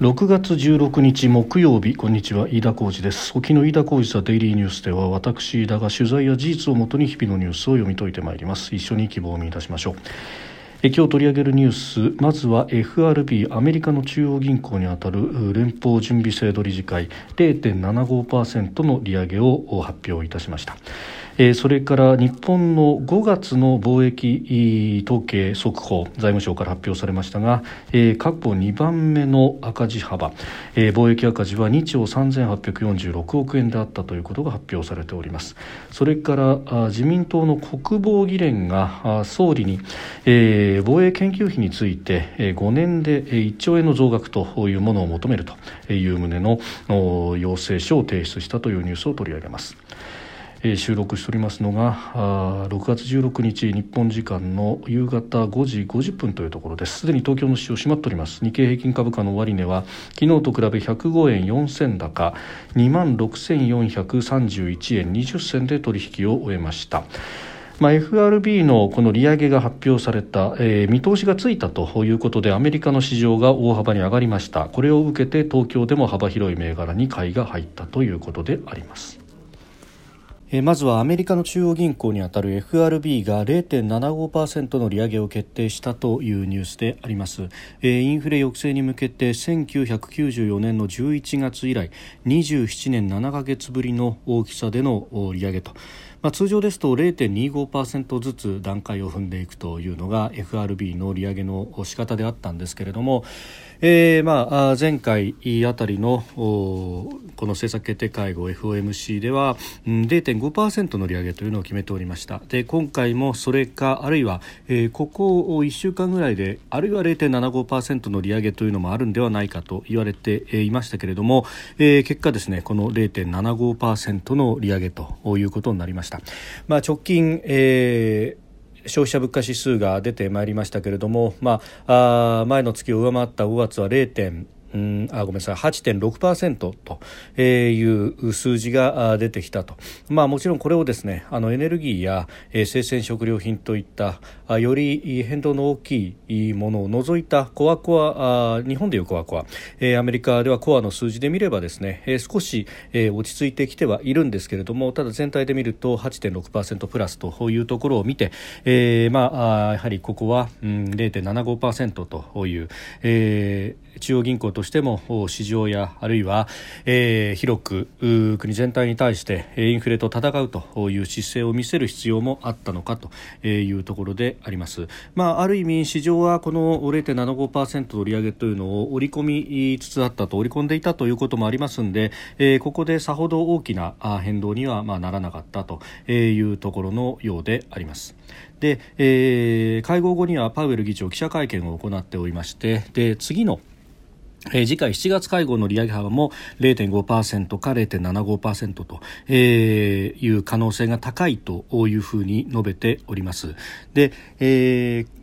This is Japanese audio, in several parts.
6月16日木曜日こんにちは飯田浩二です。沖の飯田浩二ザデイリーニュースでは私飯田が取材や事実をもとに日々のニュースを読み解いてまいります。一緒に希望を見出しましょう。え今日取り上げるニュース。まずは FRB アメリカの中央銀行にあたる連邦準備制度理事会0.75%の利上げを発表いたしました。えそれから日本の5月の貿易統計速報財務省から発表されましたが、え過去2番目の赤字幅、え貿易赤字は2兆3846億円であったということが発表されておりますそれから自民党の国防議連が総理に、え防衛研究費について5年で1兆円の増額というものを求めるという旨の要請書を提出したというニュースを取り上げます。えー、収録しておりますのがあ6月16日日本時間の夕方5時50分というところです。すでに東京の市場閉まっております。日経平均株価の終値は昨日と比べ105円4銭高2万6431円20銭で取引を終えました。まあ、FRB のこの利上げが発表された、えー、見通しがついたということでアメリカの市場が大幅に上がりました。これを受けて東京でも幅広い銘柄に買いが入ったということであります。まずはアメリカの中央銀行にあたる FRB が0.75%の利上げを決定したというニュースであります。インフレ抑制に向けて1994年の11月以来27年7ヶ月ぶりの大きさでの利上げと。まあ、通常ですと0.25%ずつ段階を踏んでいくというのが FRB の利上げの仕方であったんですけれども、えー、まあ前回あたりのこの政策決定会合 FOMC では0.5%の利上げというのを決めておりましたで今回もそれかあるいは、えー、ここ1週間ぐらいであるいは0.75%の利上げというのもあるんではないかと言われていましたけれども、えー、結果ですねこの0.75%の利上げということになりました。まあ、直近、えー消費者物価指数が出てまいりましたけれども、まあ、あ前の月を上回った5月は0.5うんあごめんなさい。8.6%という数字が出てきたと、まあ、もちろんこれをですねあのエネルギーや生鮮食料品といったより変動の大きいものを除いたコアコア日本でいうコアコアアメリカではコアの数字で見ればですね少し落ち着いてきてはいるんですけれどもただ全体で見ると8.6%プラスというところを見て、えー、まあやはりここは、うん、0.75%という、えー中央銀行としても市場やあるいは、えー、広く国全体に対してインフレと戦うという姿勢を見せる必要もあったのかというところであります。まあ、ある意味市場はこの0.75%の利上げというのを織り込みつつあったと織り込んでいたということもありますので、えー、ここでさほど大きな変動にはまあならなかったというところのようであります。で、えー、会合後にはパウエル議長記者会見を行っておりましてで次のえー、次回7月会合の利上げ幅も0.5%か0.75%と、えー、いう可能性が高いというふうに述べております。で、えー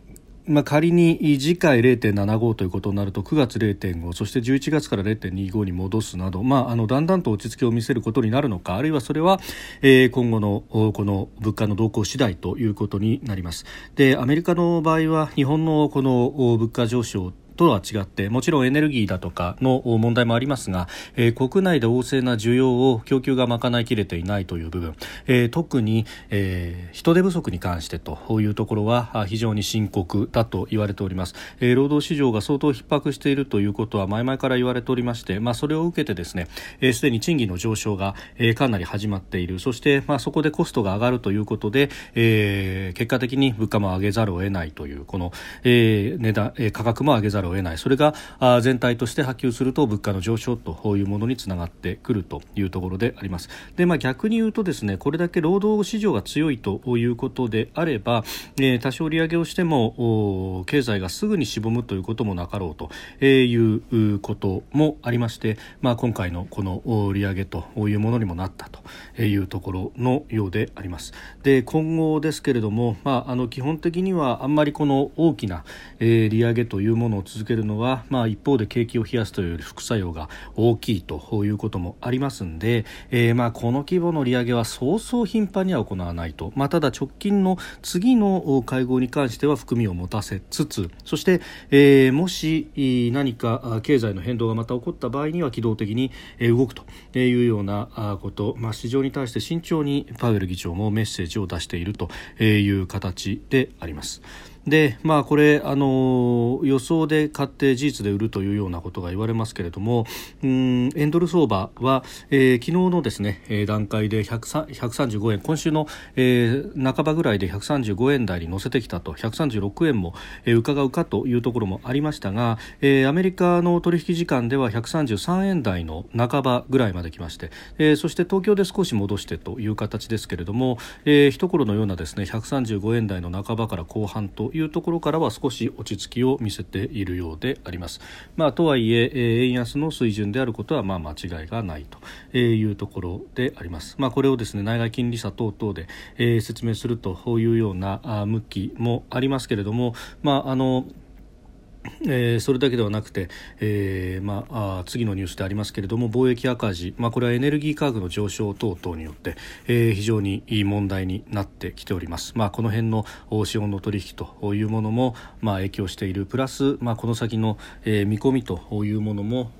まあ、仮に次回0.75ということになると9月0.5そして11月から0.25に戻すなど、まあ、あのだんだんと落ち着きを見せることになるのかあるいはそれは、えー、今後のこの物価の動向次第ということになります。でアメリカの場合は日本のこの物価上昇とは違ってもちろんエネルギーだとかの問題もありますが、えー、国内で旺盛な需要を供給が賄いきれていないという部分、えー、特に、えー、人手不足に関してというところは非常に深刻だと言われております、えー、労働市場が相当逼迫しているということは前々から言われておりまして、まあ、それを受けてですねすで、えー、に賃金の上昇が、えー、かなり始まっている。そして、まあ、そこでコストが上がるということで、えー、結果的に物価も上げざるを得ないというこの、えー、値段、えー、価格も上げざるるを得ない。それが全体として波及すると物価の上昇というものにつながってくるというところであります。で、まあ、逆に言うとですねこれだけ労働市場が強いということであれば、えー、多少利上げをしても経済がすぐにしぼむということもなかろうということもありまして、まあ、今回のこの利上げというものにもなったというところのようであります。で今後ですけれども、まあ、あの基本的にはあんまりこの大きな、えー、利上げというものを続続けるのは、まあ、一方で景気を冷やすというより副作用が大きいということもありますんで、えー、まあこの規模の利上げはそうそう頻繁には行わないと、まあ、ただ直近の次の会合に関しては含みを持たせつつそして、えー、もし何か経済の変動がまた起こった場合には機動的に動くというようなこと、まあ、市場に対して慎重にパウエル議長もメッセージを出しているという形であります。でまあ、これあの予想で買って事実で売るというようなことが言われますけれどもうん円ドル相場は、えー、昨日のですねえ段階で135円今週の、えー、半ばぐらいで135円台に乗せてきたと136円も、えー、伺うかというところもありましたが、えー、アメリカの取引時間では133円台の半ばぐらいまで来まして、えー、そして東京で少し戻してという形ですけれども、えー、一頃のようなですね135円台の半ばから後半というところからは少し落ち着きを見せているようであります。まあ、とはいえ円安の水準であることはまあ間違いがないというところであります。まあ、これをですね内外金利差等々で、えー、説明するというような向きもありますけれども、まああのえー、それだけではなくて、えーまあ、次のニュースでありますけれども貿易赤字、まあ、これはエネルギー価格の上昇等々によって、えー、非常にいい問題になってきております、まあ、この辺の資本の取引というものも、まあ、影響している。プラス、まあ、この先の、えー、見込みというものも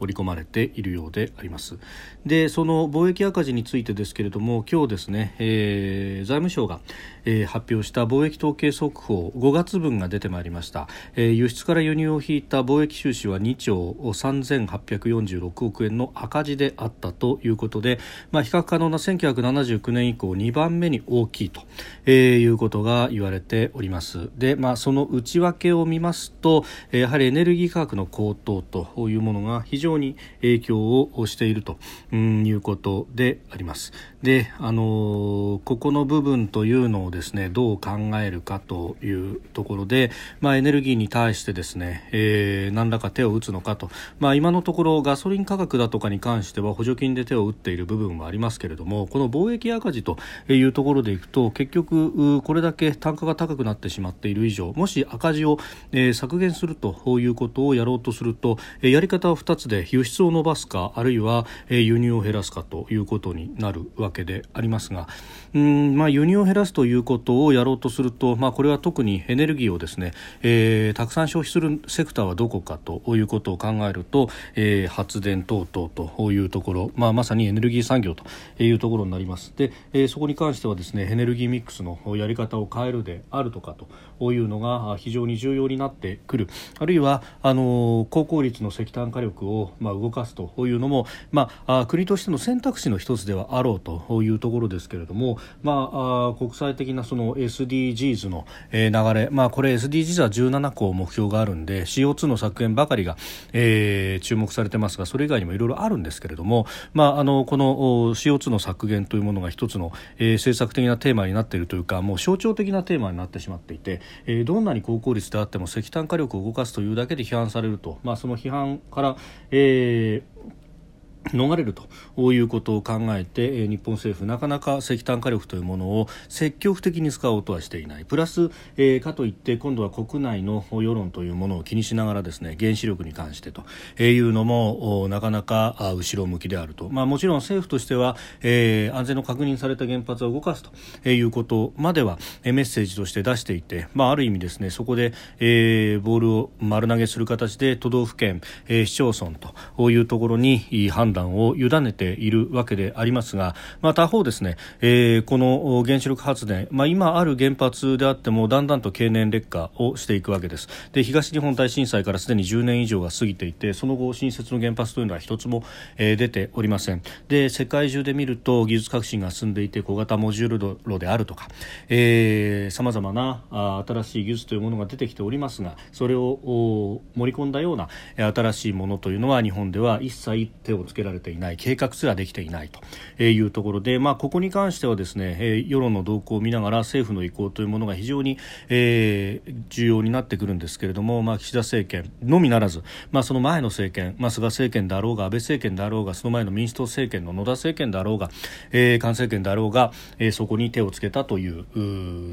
織り込まれているようであります。でその貿易赤字についてですけれども今日ですね、えー、財務省が、えー、発表した貿易統計速報5月分が出てまいりました、えー、輸出から輸入を引いた貿易収支は2兆3846億円の赤字であったということで、まあ、比較可能な1979年以降2番目に大きいと、えー、いうことが言われております。で、まあ、その内訳を見ますとやはりエネルギー価格の高騰というものが非常常に影響をしているということであります。で、あのここの部分というのをですねどう考えるかというところで、まあ、エネルギーに対してですね、えー、何らか手を打つのかと、まあ、今のところガソリン価格だとかに関しては補助金で手を打っている部分はありますけれどもこの貿易赤字というところでいくと結局これだけ単価が高くなってしまっている以上もし赤字を、えー、削減するということをやろうとすると、えー、やり方は2つで輸出を伸ばすかあるいは輸入を減らすかということになるわけでありますがうん、まあ、輸入を減らすということをやろうとすると、まあ、これは特にエネルギーをですね、えー、たくさん消費するセクターはどこかということを考えると、えー、発電等々というところ、まあ、まさにエネルギー産業というところになります。で、えー、そこに関してはですねエネルギーミックスのやり方を変えるであるとかというのが非常に重要になってくる。あるいはあの高効率の石炭火力を、まあ、動かすというのも、まあ、国としての選択肢の一つではあろうというところですけれども、まあ、国際的なその SDGs の流れ、まあ、これ SDGs は17個目標があるんで CO2 の削減ばかりが、えー、注目されてますがそれ以外にもいろいろあるんですけれども、まあ、あのこの CO2 の削減というものが一つの、えー、政策的なテーマになっているというかもう象徴的なテーマになってしまっていて、えー、どんなに高効率であっても石炭火力を動かすというだけで批判されると、まあ、その批判から、えー逃れるということを考えて日本政府なかなか石炭火力というものを積極的に使おうとはしていない。プラス、えー、かといって今度は国内の世論というものを気にしながらですね原子力に関してというのもなかなか後ろ向きであると、まあ、もちろん政府としては、えー、安全の確認された原発を動かすということまではメッセージとして出していて、まあ、ある意味ですねそこで、えー、ボールを丸投げする形で都道府県、えー、市町村というところに判断断を委ねているわけでありますが、まあ、他方ですね、えー、この原子力発電、まあ、今ある原発であってもだんだんと経年劣化をしていくわけです。で東日本大震災からすでに10年以上が過ぎていてその後新設の原発というのは一つも、えー、出ておりません。で世界中で見ると技術革新が進んでいて小型モジュール炉であるとかさまざまなあ新しい技術というものが出てきておりますがそれを盛り込んだような新しいものというのは日本では一切手をつけられていない計画すらできていないというところで、まあ、ここに関してはですね、世論の動向を見ながら政府の意向というものが非常に、えー、重要になってくるんですけれども、まあ、岸田政権のみならず、まあ、その前の政権、まあ、菅政権であろうが安倍政権であろうがその前の民主党政権の野田政権であろうが、えー、菅政権であろうが、えー、そこに手をつけたという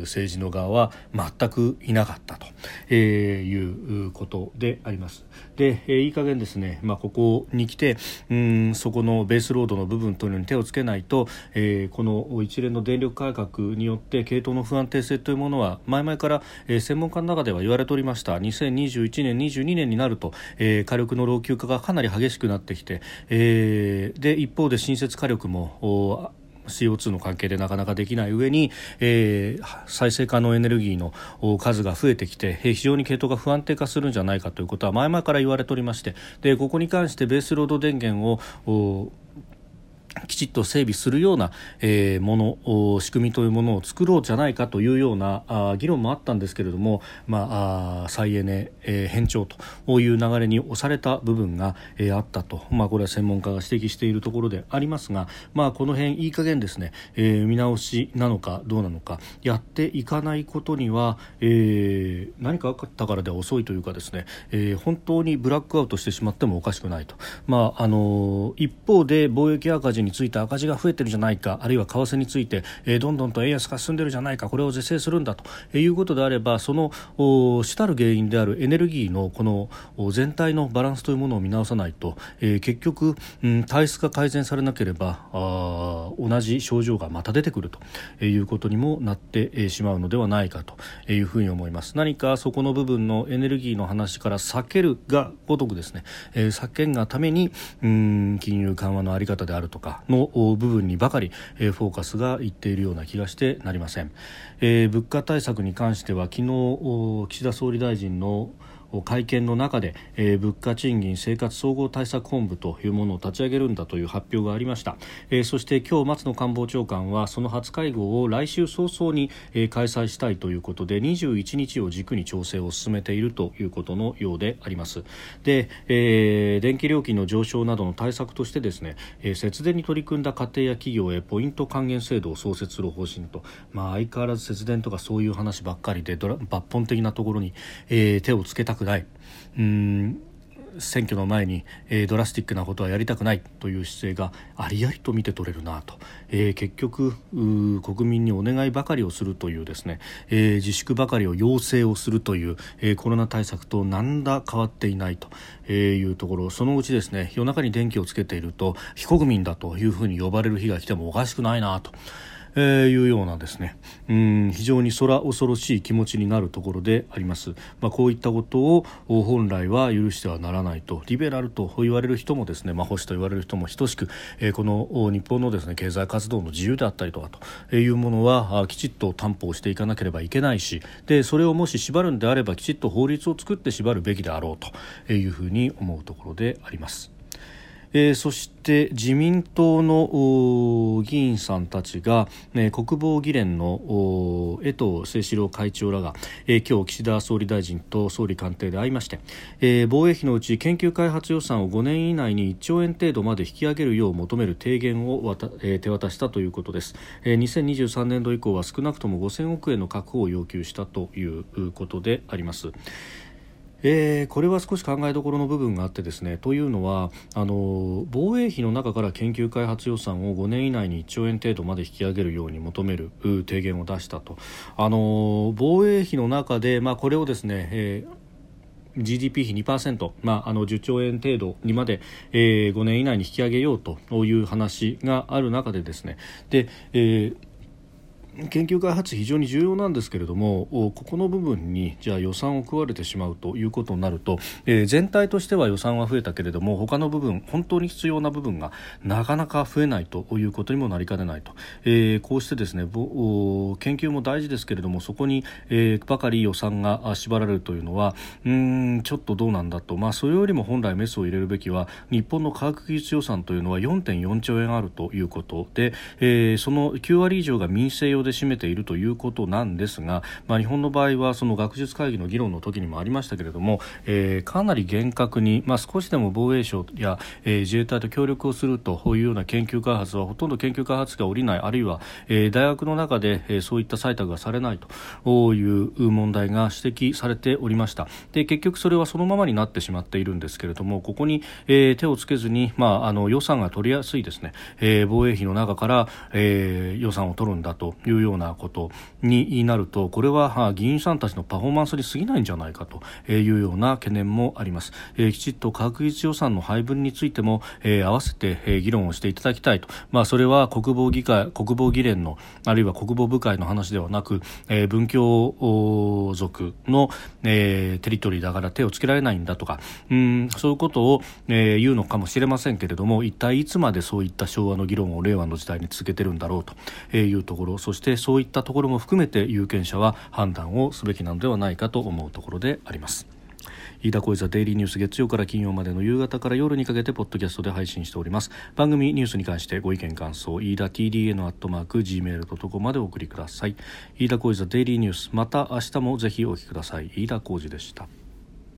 政治の側は全くいなかったと、えー、いうことであります。で、えー、いい加減ですね、まあ、ここに来てうんそこのベースロードの部分というのに手をつけないと、えー、この一連の電力改革によって系統の不安定性というものは前々から、えー、専門家の中では言われておりました。2021年、22年になると、えー、火力の老朽化がかなり激しくなってきて、えー、で一方で新設火力も CO2 の関係でなかなかできない上に、えー、再生可能エネルギーの数が増えてきて非常に系統が不安定化するんじゃないかということは前々から言われておりましてでここに関してベースロード電源をきちっと整備するような、えー、もの仕組みというものを作ろうじゃないかというようなあ議論もあったんですけれども、まあ、再エネ、えー、変調という流れに押された部分が、えー、あったと、まあ、これは専門家が指摘しているところでありますが、まあ、この辺いい加減ですね、えー、見直しなのかどうなのかやっていかないことには、えー、何かあったからでは遅いというかですね、えー、本当にブラックアウトしてしまってもおかしくないと、まああの一方で貿易赤字について赤字が増えてるじゃないかあるいは為替について、えー、どんどんと円安が進んでるじゃないかこれを是正するんだと。いうことであればその主たる原因であるエネルギーのこの全体のバランスというものを見直さないと、えー、結局、うん、体質が改善されなければあ同じ症状がまた出てくるということにもなってしまうのではないかというふうに思います。何かそこの部分のエネルギーの話から避けるがごとくですね、えー、避けんがためにうん金融緩和の在り方であるとかの部分にばかり、えフォーカスがいっているような気がしてなりません、えー、物価対策に関しては昨日岸田総理大臣の会見の中で、えー、物価賃金生活総合対策本部というものを立ち上げるんだという発表がありました、えー、そして今日松野官房長官はその初会合を来週早々に、えー、開催したいということで21日を軸に調整を進めているということのようであります。で、えー、電気料金の上昇などの対策としてですね、えー、節電に取り組んだ家庭や企業へポイント還元制度を創設する方針と、まあ、相変わらず節電とかそういう話ばっかりで抜本的なところに、えー、手をつけたくない。うん選挙の前に、えー、ドラスティックなことはやりたくないという姿勢がありありと見て取れるなと、えー、結局国民にお願いばかりをするというですね、えー、自粛ばかりを要請をするという、えコロナ対策と何ら変わっていないというところ。そのうちですね夜中に電気をつけていると非国民だというふうに呼ばれる日が来てもおかしくないなと。えー、いうようなですねうん非常に空恐ろしい気持ちになるところであります、まあ、こういったことを本来は許してはならないとリベラルと言われる人もですね、まあ、保守と言われる人も等しく、えー、この日本のですね経済活動の自由であったりとかというものはきちっと担保していかなければいけないしでそれをもし縛るんであればきちっと法律を作って縛るべきであろうというふうに思うところであります。えー、そして自民党の議員さんたちが、ね、国防議連の江藤誠志郎会長らが、えー、今日岸田総理大臣と総理官邸で会いまして、えー、防衛費のうち研究開発予算を5年以内に1兆円程度まで引き上げるよう求める提言を、えー、手渡したということです、えー、2023年度以降は少なくとも5000億円の確保を要求したということであります。えー、これは少し考えどころの部分があってですねというのはあの防衛費の中から研究開発予算を5年以内に1兆円程度まで引き上げるように求める提言を出したと。あの防衛費の中で、まあ、これをですね、えー GDP 比2%、まあ、あの10兆円程度にまで、えー、5年以内に引き上げようという話がある中でですね。で、えー研究開発非常に重要なんですけれどもここの部分にじゃあ予算を食われてしまうということになると、えー、全体としては予算は増えたけれども他の部分本当に必要な部分がなかなか増えないということにもなりかねないと、えー、こうしてですね研究も大事ですけれどもそこに、えー、ばかり予算が縛られるというのはうんちょっとどうなんだと、まあ、それよりも本来メスを入れるべきは日本の科学技術予算というのは4.4兆円あるということで、えー、その9割以上が民生用で占めているということなんですが、まあ、日本の場合はその学術会議の議論の時にもありましたけれども、えー、かなり厳格に、まあ、少しでも防衛省や、えー、自衛隊と協力をするというような研究開発はほとんど研究開発が下りないあるいは、えー、大学の中で、えー、そういった採択がされないという問題が指摘されておりました。で結局それはそのままになってしまっているんですけれどもここに、えー、手をつけずに、まあ、あの予算が取りやすいですね、えー、防衛費の中から、えー、予算を取るんだといういうようなことになるとこれは議員さんたちのパフォーマンスに過ぎないんじゃないかというような懸念もあります、えー、きちっと科学技術予算の配分についても、えー、合わせて、えー、議論をしていただきたいと、まあ、それは国防議会国防議連のあるいは国防部会の話ではなく、えー、文教族の、えー、テリトリーだから手をつけられないんだとかうんそういうことを、えー、言うのかもしれませんけれども一体いつまでそういった昭和の議論を令和の時代に続けてるんだろうというところそしてそういったところも含めて有権者は判断をすべきなのではないかと思うところであります。飯田小泉デイリーニュース月曜から金曜までの夕方から夜にかけてポッドキャストで配信しております。番組ニュースに関してご意見感想飯田 TDN アットマーク Gmail.com までお送りください。飯田小泉デイリーニュースまた明日もぜひお聞きください。飯田浩二でした。